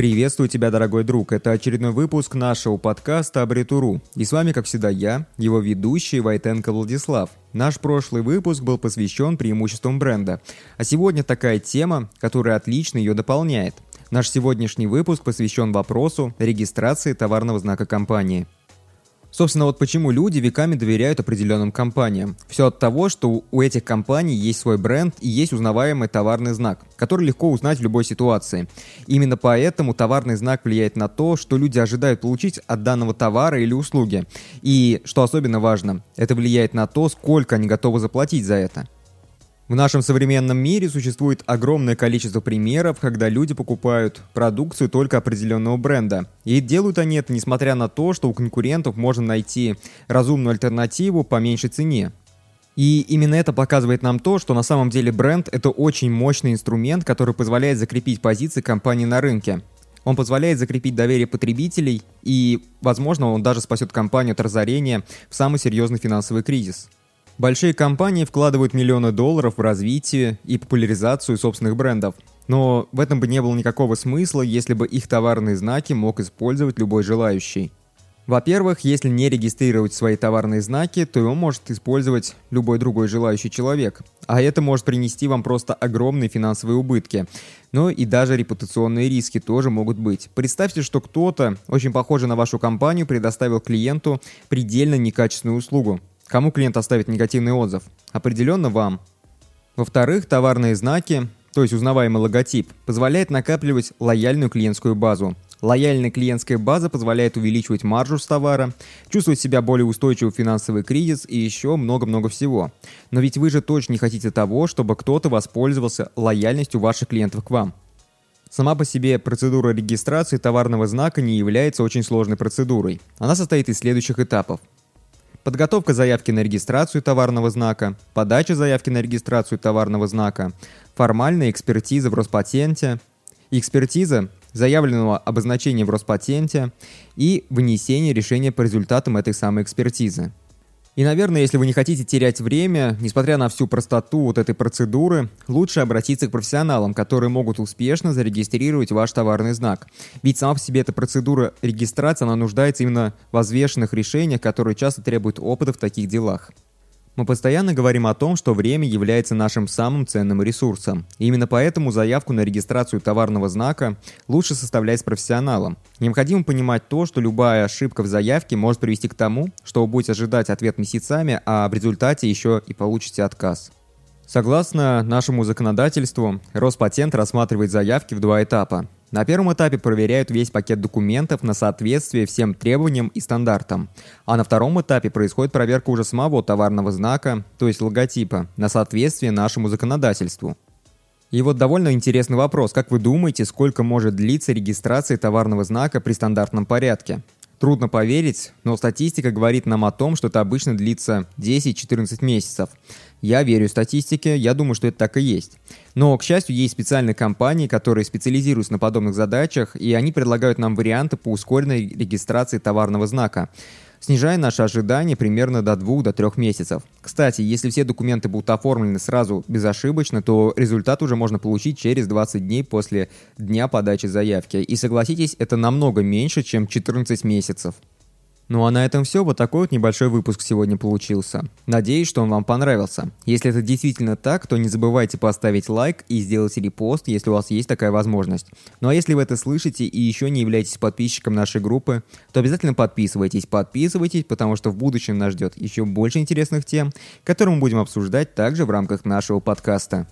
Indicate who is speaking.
Speaker 1: Приветствую тебя, дорогой друг. Это очередной выпуск нашего подкаста Абритуру. И с вами, как всегда, я, его ведущий Войтенко Владислав. Наш прошлый выпуск был посвящен преимуществам бренда. А сегодня такая тема, которая отлично ее дополняет. Наш сегодняшний выпуск посвящен вопросу регистрации товарного знака компании – Собственно, вот почему люди веками доверяют определенным компаниям. Все от того, что у этих компаний есть свой бренд и есть узнаваемый товарный знак, который легко узнать в любой ситуации. Именно поэтому товарный знак влияет на то, что люди ожидают получить от данного товара или услуги. И, что особенно важно, это влияет на то, сколько они готовы заплатить за это. В нашем современном мире существует огромное количество примеров, когда люди покупают продукцию только определенного бренда. И делают они это несмотря на то, что у конкурентов можно найти разумную альтернативу по меньшей цене. И именно это показывает нам то, что на самом деле бренд – это очень мощный инструмент, который позволяет закрепить позиции компании на рынке. Он позволяет закрепить доверие потребителей и, возможно, он даже спасет компанию от разорения в самый серьезный финансовый кризис. Большие компании вкладывают миллионы долларов в развитие и популяризацию собственных брендов. Но в этом бы не было никакого смысла, если бы их товарные знаки мог использовать любой желающий. Во-первых, если не регистрировать свои товарные знаки, то его может использовать любой другой желающий человек. А это может принести вам просто огромные финансовые убытки. Ну и даже репутационные риски тоже могут быть. Представьте, что кто-то, очень похожий на вашу компанию, предоставил клиенту предельно некачественную услугу. Кому клиент оставит негативный отзыв? Определенно вам. Во-вторых, товарные знаки, то есть узнаваемый логотип, позволяет накапливать лояльную клиентскую базу. Лояльная клиентская база позволяет увеличивать маржу с товара, чувствовать себя более устойчивым в финансовый кризис и еще много-много всего. Но ведь вы же точно не хотите того, чтобы кто-то воспользовался лояльностью ваших клиентов к вам. Сама по себе процедура регистрации товарного знака не является очень сложной процедурой. Она состоит из следующих этапов подготовка заявки на регистрацию товарного знака, подача заявки на регистрацию товарного знака, формальная экспертиза в Роспатенте, экспертиза заявленного обозначения в Роспатенте и вынесение решения по результатам этой самой экспертизы. И, наверное, если вы не хотите терять время, несмотря на всю простоту вот этой процедуры, лучше обратиться к профессионалам, которые могут успешно зарегистрировать ваш товарный знак. Ведь сама по себе эта процедура регистрации, она нуждается именно в взвешенных решениях, которые часто требуют опыта в таких делах. Мы постоянно говорим о том, что время является нашим самым ценным ресурсом. И именно поэтому заявку на регистрацию товарного знака лучше составлять с профессионалом. Необходимо понимать то, что любая ошибка в заявке может привести к тому, что вы будете ожидать ответ месяцами, а в результате еще и получите отказ. Согласно нашему законодательству, Роспатент рассматривает заявки в два этапа. На первом этапе проверяют весь пакет документов на соответствие всем требованиям и стандартам. А на втором этапе происходит проверка уже самого товарного знака, то есть логотипа, на соответствие нашему законодательству. И вот довольно интересный вопрос. Как вы думаете, сколько может длиться регистрация товарного знака при стандартном порядке? Трудно поверить, но статистика говорит нам о том, что это обычно длится 10-14 месяцев. Я верю статистике, я думаю, что это так и есть. Но, к счастью, есть специальные компании, которые специализируются на подобных задачах, и они предлагают нам варианты по ускоренной регистрации товарного знака снижая наши ожидания примерно до 2-3 до месяцев. Кстати, если все документы будут оформлены сразу безошибочно, то результат уже можно получить через 20 дней после дня подачи заявки. И согласитесь, это намного меньше, чем 14 месяцев. Ну а на этом все. Вот такой вот небольшой выпуск сегодня получился. Надеюсь, что он вам понравился. Если это действительно так, то не забывайте поставить лайк и сделать репост, если у вас есть такая возможность. Ну а если вы это слышите и еще не являетесь подписчиком нашей группы, то обязательно подписывайтесь, подписывайтесь, потому что в будущем нас ждет еще больше интересных тем, которые мы будем обсуждать также в рамках нашего подкаста.